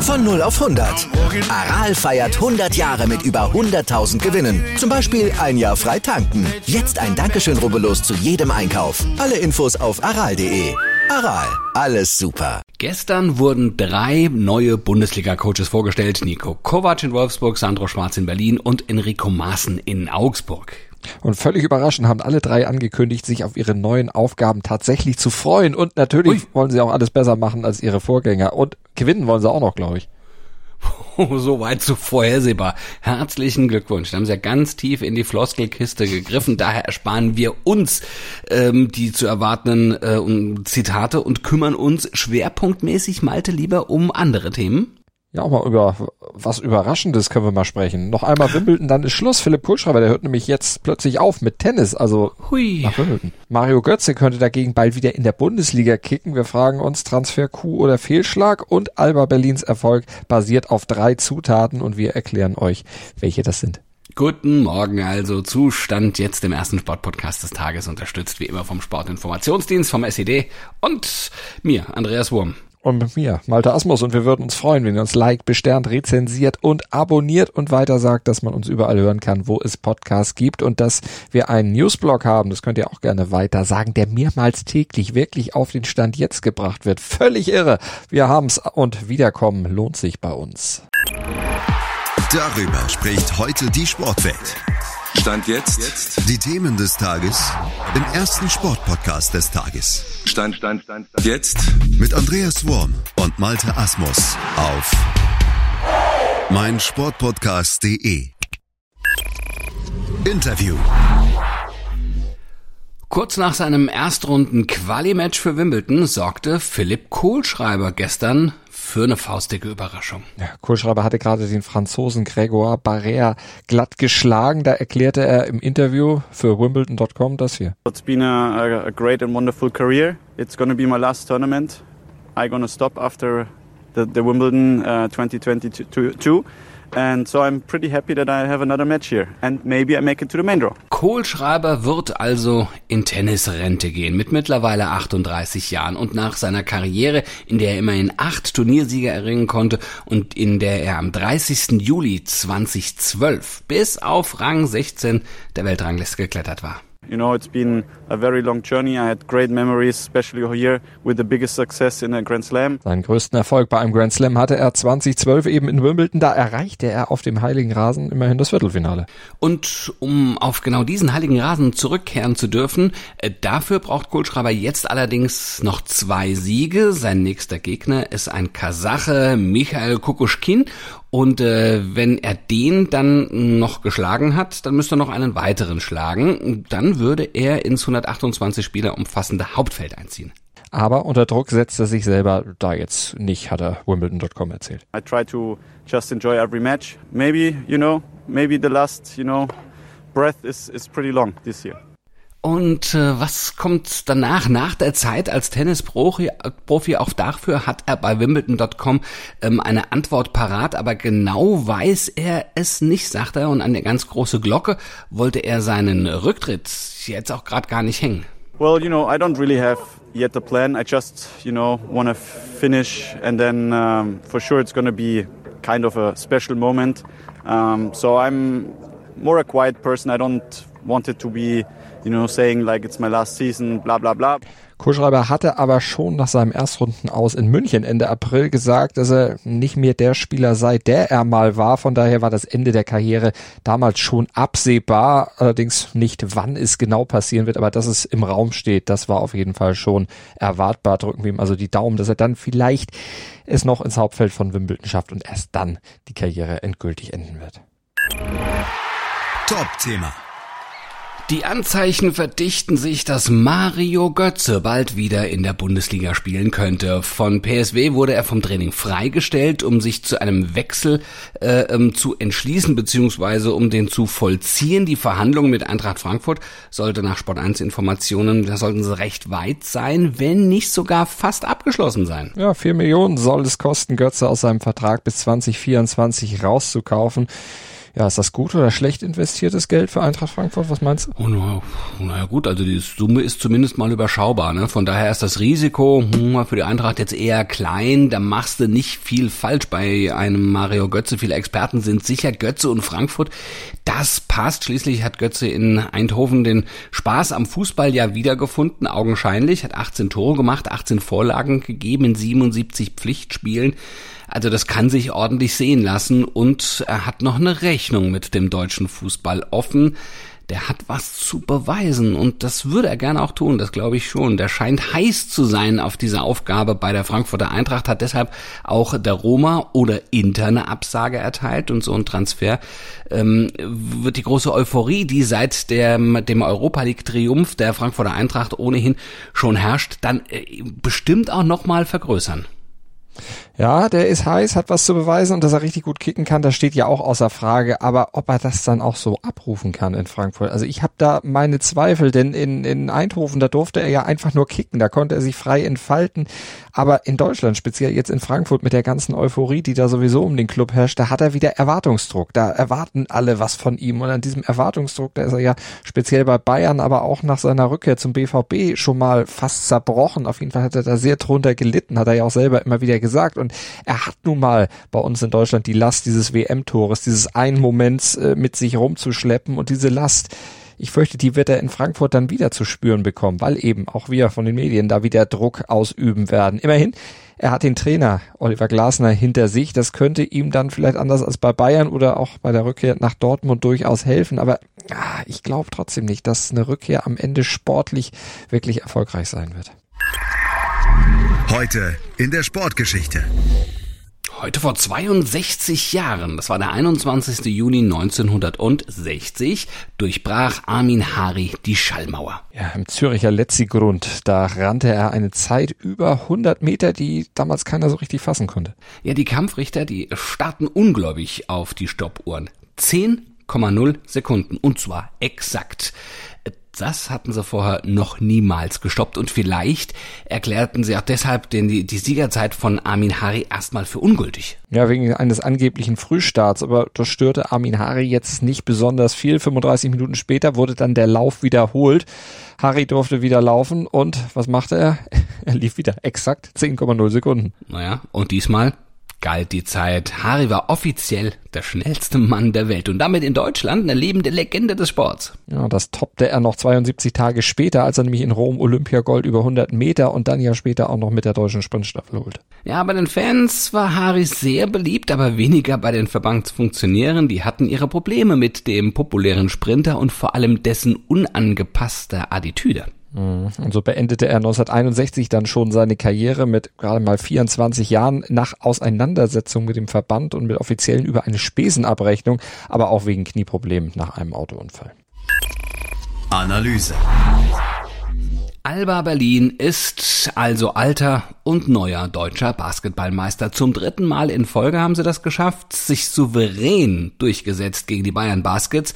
Von 0 auf 100. Aral feiert 100 Jahre mit über 100.000 Gewinnen. Zum Beispiel ein Jahr frei tanken. Jetzt ein Dankeschön, rubbellos zu jedem Einkauf. Alle Infos auf aral.de. Aral, alles super. Gestern wurden drei neue Bundesliga-Coaches vorgestellt. Nico Kovac in Wolfsburg, Sandro Schwarz in Berlin und Enrico Maaßen in Augsburg. Und völlig überraschend haben alle drei angekündigt, sich auf ihre neuen Aufgaben tatsächlich zu freuen. Und natürlich Ui. wollen sie auch alles besser machen als ihre Vorgänger. Und gewinnen wollen sie auch noch, glaube ich. so weit so vorhersehbar. Herzlichen Glückwunsch. Da haben Sie ja ganz tief in die Floskelkiste gegriffen. Daher ersparen wir uns ähm, die zu erwartenden äh, Zitate und kümmern uns schwerpunktmäßig, Malte, lieber um andere Themen. Ja, auch mal über was Überraschendes können wir mal sprechen. Noch einmal Wimbledon, dann ist Schluss. Philipp Kohlschreiber, der hört nämlich jetzt plötzlich auf mit Tennis, also Hui. nach Wimbledon. Mario Götze könnte dagegen bald wieder in der Bundesliga kicken. Wir fragen uns Transfer Coup oder Fehlschlag und Alba Berlins Erfolg basiert auf drei Zutaten und wir erklären euch, welche das sind. Guten Morgen also. Zustand jetzt im ersten Sportpodcast des Tages, unterstützt wie immer vom Sportinformationsdienst, vom SED und mir, Andreas Wurm und mit mir, Malte Asmus. Und wir würden uns freuen, wenn ihr uns liked, besternt, rezensiert und abonniert und weiter sagt, dass man uns überall hören kann, wo es Podcasts gibt und dass wir einen Newsblog haben. Das könnt ihr auch gerne weiter sagen, der mehrmals täglich wirklich auf den Stand jetzt gebracht wird. Völlig irre. Wir haben's und Wiederkommen lohnt sich bei uns. Darüber spricht heute die Sportwelt. Stand jetzt. Die Themen des Tages im ersten Sportpodcast des Tages. Stand, Stand, Stand, Stand. Jetzt. Mit Andreas Worm und Malte Asmus auf meinsportpodcast.de. Interview. Kurz nach seinem Erstrunden-Quali-Match für Wimbledon sorgte Philipp Kohlschreiber gestern für eine faustige Überraschung. Ja, Kohlschreiber hatte gerade den Franzosen Grégoire Barrère glatt geschlagen. Da erklärte er im Interview für Wimbledon.com das hier. It's been a, a great and wonderful career. It's going to be my last tournament. I'm going to stop after the, the Wimbledon uh, 2022. And so I'm pretty happy that I have another match here. And maybe I make it to the main draw. Kohlschreiber wird also in Tennisrente gehen mit mittlerweile 38 Jahren und nach seiner Karriere, in der er immerhin acht Turniersieger erringen konnte und in der er am 30. Juli 2012 bis auf Rang 16 der Weltrangliste geklettert war. You know, it's been a very long journey. I had great memories, especially here with the biggest success in a Grand Slam. Seinen größten Erfolg bei einem Grand Slam hatte er 2012 eben in Wimbledon. Da erreichte er auf dem Heiligen Rasen immerhin das Viertelfinale. Und um auf genau diesen Heiligen Rasen zurückkehren zu dürfen, äh, dafür braucht Kohlschreiber jetzt allerdings noch zwei Siege. Sein nächster Gegner ist ein Kasache, Michael Kukushkin. Und äh, wenn er den dann noch geschlagen hat, dann müsste er noch einen weiteren schlagen. Dann würde er ins 128 Spieler umfassende Hauptfeld einziehen. Aber unter Druck setzt er sich selber da jetzt nicht, hat er Wimbledon.com erzählt. I try to just enjoy every match. Maybe, you know, maybe the last, you know, breath is, is pretty long this year. Und äh, was kommt danach, nach der Zeit als Tennisprofi? Profi, auch dafür hat er bei Wimbledon.com ähm, eine Antwort parat, aber genau weiß er es nicht, sagt er. Und an der ganz große Glocke wollte er seinen Rücktritt jetzt auch gerade gar nicht hängen. Well, you know, I don't really have yet a plan. I just, you know, want to finish and then um, for sure it's going to be kind of a special moment. Um, so I'm more a quiet person. I don't want it to be you know, saying like it's my last season, bla bla bla. Kohlschreiber hatte aber schon nach seinem Erstrunden aus in München Ende April gesagt, dass er nicht mehr der Spieler sei, der er mal war. Von daher war das Ende der Karriere damals schon absehbar. Allerdings nicht, wann es genau passieren wird, aber dass es im Raum steht, das war auf jeden Fall schon erwartbar. Drücken wir ihm also die Daumen, dass er dann vielleicht es noch ins Hauptfeld von Wimbledon schafft und erst dann die Karriere endgültig enden wird. Top-Thema. Die Anzeichen verdichten sich, dass Mario Götze bald wieder in der Bundesliga spielen könnte. Von PSW wurde er vom Training freigestellt, um sich zu einem Wechsel äh, ähm, zu entschließen beziehungsweise um den zu vollziehen. Die Verhandlungen mit Eintracht Frankfurt sollte nach Sport 1 Informationen, da sollten sie recht weit sein, wenn nicht sogar fast abgeschlossen sein. Ja, vier Millionen soll es kosten, Götze aus seinem Vertrag bis 2024 rauszukaufen. Ja, ist das gut oder schlecht investiertes Geld für Eintracht Frankfurt? Was meinst du? Oh, na gut, also die Summe ist zumindest mal überschaubar. Ne? Von daher ist das Risiko hm, für die Eintracht jetzt eher klein. Da machst du nicht viel falsch bei einem Mario Götze. Viele Experten sind sicher, Götze und Frankfurt, das passt. Schließlich hat Götze in Eindhoven den Spaß am Fußball ja wiedergefunden, augenscheinlich. Hat 18 Tore gemacht, 18 Vorlagen gegeben in 77 Pflichtspielen. Also das kann sich ordentlich sehen lassen und er hat noch eine Rechnung mit dem deutschen Fußball offen. Der hat was zu beweisen und das würde er gerne auch tun, das glaube ich schon. Der scheint heiß zu sein auf diese Aufgabe bei der Frankfurter Eintracht, hat deshalb auch der Roma oder interne Absage erteilt und so ein Transfer ähm, wird die große Euphorie, die seit der, dem Europa League Triumph der Frankfurter Eintracht ohnehin schon herrscht, dann äh, bestimmt auch nochmal vergrößern. Ja, der ist heiß, hat was zu beweisen und dass er richtig gut kicken kann, das steht ja auch außer Frage. Aber ob er das dann auch so abrufen kann in Frankfurt, also ich habe da meine Zweifel, denn in, in Eindhoven, da durfte er ja einfach nur kicken, da konnte er sich frei entfalten. Aber in Deutschland, speziell jetzt in Frankfurt mit der ganzen Euphorie, die da sowieso um den Club herrscht, da hat er wieder Erwartungsdruck. Da erwarten alle was von ihm und an diesem Erwartungsdruck, da ist er ja speziell bei Bayern, aber auch nach seiner Rückkehr zum BVB schon mal fast zerbrochen. Auf jeden Fall hat er da sehr drunter gelitten, hat er ja auch selber immer wieder gesagt. Und und er hat nun mal bei uns in Deutschland die Last dieses WM-Tores, dieses einen Moments äh, mit sich rumzuschleppen und diese Last, ich fürchte, die wird er in Frankfurt dann wieder zu spüren bekommen, weil eben auch wir von den Medien da wieder Druck ausüben werden. Immerhin, er hat den Trainer Oliver Glasner hinter sich. Das könnte ihm dann vielleicht anders als bei Bayern oder auch bei der Rückkehr nach Dortmund durchaus helfen. Aber ah, ich glaube trotzdem nicht, dass eine Rückkehr am Ende sportlich wirklich erfolgreich sein wird. Heute in der Sportgeschichte. Heute vor 62 Jahren, das war der 21. Juni 1960, durchbrach Armin Hari die Schallmauer. Ja, im Züricher Letzigrund, da rannte er eine Zeit über 100 Meter, die damals keiner so richtig fassen konnte. Ja, die Kampfrichter, die starten ungläubig auf die Stoppuhren. 10,0 Sekunden und zwar exakt. Das hatten sie vorher noch niemals gestoppt und vielleicht erklärten sie auch deshalb den, die, die Siegerzeit von Armin Hari erstmal für ungültig. Ja, wegen eines angeblichen Frühstarts, aber das störte Armin Hari jetzt nicht besonders viel. 35 Minuten später wurde dann der Lauf wiederholt. Hari durfte wieder laufen und was machte er? Er lief wieder exakt 10,0 Sekunden. Naja, und diesmal galt die Zeit. Harry war offiziell der schnellste Mann der Welt und damit in Deutschland eine lebende Legende des Sports. Ja, das toppte er noch 72 Tage später, als er nämlich in Rom Olympiagold über 100 Meter und dann ja später auch noch mit der deutschen Sprintstaffel holte. Ja, bei den Fans war Harry sehr beliebt, aber weniger bei den Verbandsfunktionären. Die hatten ihre Probleme mit dem populären Sprinter und vor allem dessen unangepasster Attitüde. Mhm. Und so beendete er 1961 dann schon seine Karriere mit gerade mal 24 Jahren nach Auseinandersetzung mit dem Verband und mit Offiziellen über eine Spesenabrechnung, aber auch wegen Knieproblemen nach einem Autounfall. Analyse. Alba Berlin ist also alter und neuer deutscher Basketballmeister. Zum dritten Mal in Folge haben sie das geschafft, sich souverän durchgesetzt gegen die Bayern Baskets.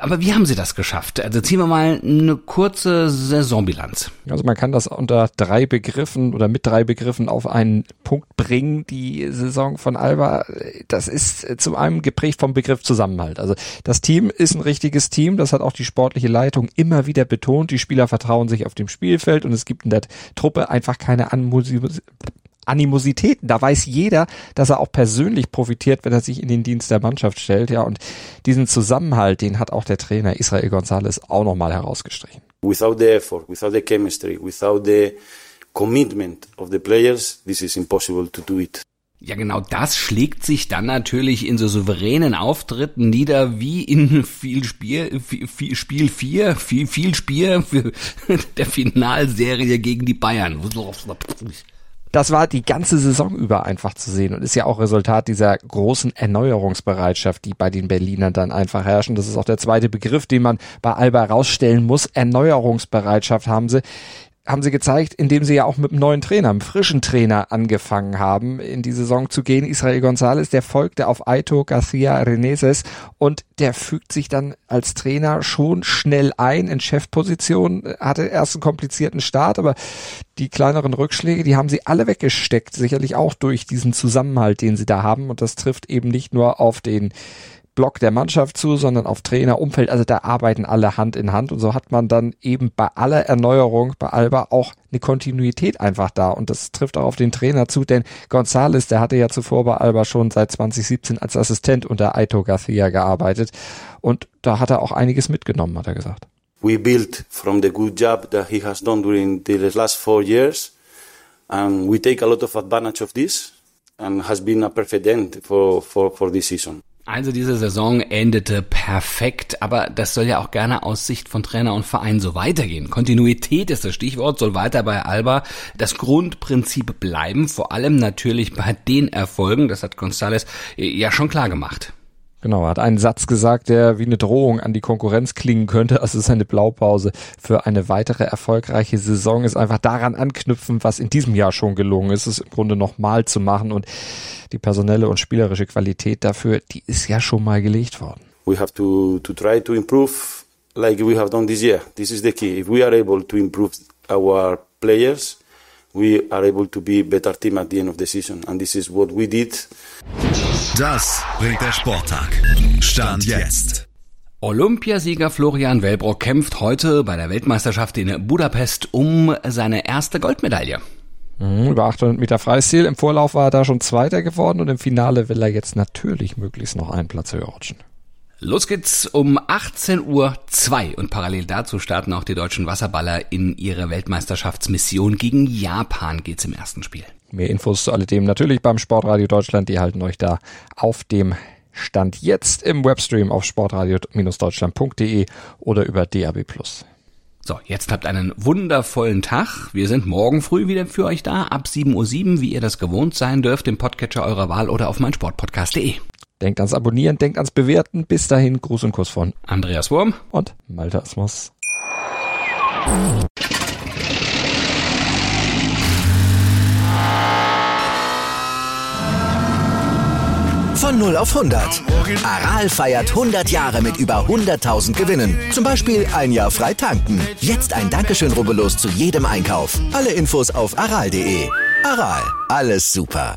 Aber wie haben Sie das geschafft? Also ziehen wir mal eine kurze Saisonbilanz. Also man kann das unter drei Begriffen oder mit drei Begriffen auf einen Punkt bringen. Die Saison von Alba, das ist zum einen geprägt vom Begriff Zusammenhalt. Also das Team ist ein richtiges Team. Das hat auch die sportliche Leitung immer wieder betont. Die Spieler vertrauen sich auf dem Spielfeld und es gibt in der Truppe einfach keine Anmusik Animositäten. Da weiß jeder, dass er auch persönlich profitiert, wenn er sich in den Dienst der Mannschaft stellt. Ja, und diesen Zusammenhalt, den hat auch der Trainer Israel González auch nochmal herausgestrichen. Without the effort, without the chemistry, without the commitment of the players, this is impossible to do it. Ja, genau das schlägt sich dann natürlich in so souveränen Auftritten nieder, wie in viel Spiel, viel Spiel 4, viel, viel Spiel für der Finalserie gegen die Bayern das war die ganze Saison über einfach zu sehen und ist ja auch Resultat dieser großen Erneuerungsbereitschaft, die bei den Berlinern dann einfach herrschen. Das ist auch der zweite Begriff, den man bei Alba rausstellen muss. Erneuerungsbereitschaft haben sie haben sie gezeigt, indem sie ja auch mit einem neuen Trainer, einem frischen Trainer angefangen haben, in die Saison zu gehen. Israel González, der folgte auf Aito Garcia Reneses und der fügt sich dann als Trainer schon schnell ein in Chefposition, hatte erst einen komplizierten Start, aber die kleineren Rückschläge, die haben sie alle weggesteckt, sicherlich auch durch diesen Zusammenhalt, den sie da haben und das trifft eben nicht nur auf den Block der Mannschaft zu, sondern auf Trainer, Umfeld. Also da arbeiten alle Hand in Hand und so hat man dann eben bei aller Erneuerung bei Alba auch eine Kontinuität einfach da und das trifft auch auf den Trainer zu, denn González, der hatte ja zuvor bei Alba schon seit 2017 als Assistent unter Aito Garcia gearbeitet und da hat er auch einiges mitgenommen, hat er gesagt. We built from the good job that he has done during the last four years and we take a lot of advantage of this and has been a perfect end for, for, for this season. Also diese Saison endete perfekt, aber das soll ja auch gerne aus Sicht von Trainer und Verein so weitergehen. Kontinuität ist das Stichwort, soll weiter bei Alba das Grundprinzip bleiben, vor allem natürlich bei den Erfolgen, das hat González ja schon klar gemacht. Genau, er hat einen Satz gesagt, der wie eine Drohung an die Konkurrenz klingen könnte. Also seine Blaupause für eine weitere erfolgreiche Saison ist einfach daran anknüpfen, was in diesem Jahr schon gelungen ist, es im Grunde nochmal zu machen. Und die personelle und spielerische Qualität dafür, die ist ja schon mal gelegt worden. We have to, to try to improve like we have done this year. This is the key. If we are able to improve our players, we are able to be better team at the end of the season. And this is what we did. Das bringt der Sporttag. Stand jetzt. Olympiasieger Florian Wellbrock kämpft heute bei der Weltmeisterschaft in Budapest um seine erste Goldmedaille. Mhm, über 800 Meter Freistil. Im Vorlauf war er da schon Zweiter geworden und im Finale will er jetzt natürlich möglichst noch einen Platz höher rutschen. Los geht's um 18 Uhr zwei und parallel dazu starten auch die deutschen Wasserballer in ihre Weltmeisterschaftsmission. Gegen Japan geht's im ersten Spiel. Mehr Infos zu alledem natürlich beim Sportradio Deutschland. Die halten euch da auf dem Stand jetzt im Webstream auf sportradio-deutschland.de oder über DAB+. So, jetzt habt einen wundervollen Tag. Wir sind morgen früh wieder für euch da, ab 7.07 Uhr, wie ihr das gewohnt sein dürft, im Podcatcher eurer Wahl oder auf meinsportpodcast.de. Denkt ans Abonnieren, denkt ans Bewerten. Bis dahin, Gruß und Kuss von Andreas Wurm und Malte Asmus. Von 0 auf 100. Aral feiert 100 Jahre mit über 100.000 Gewinnen. Zum Beispiel ein Jahr frei tanken. Jetzt ein Dankeschön, rubbellos zu jedem Einkauf. Alle Infos auf aral.de. Aral, alles super.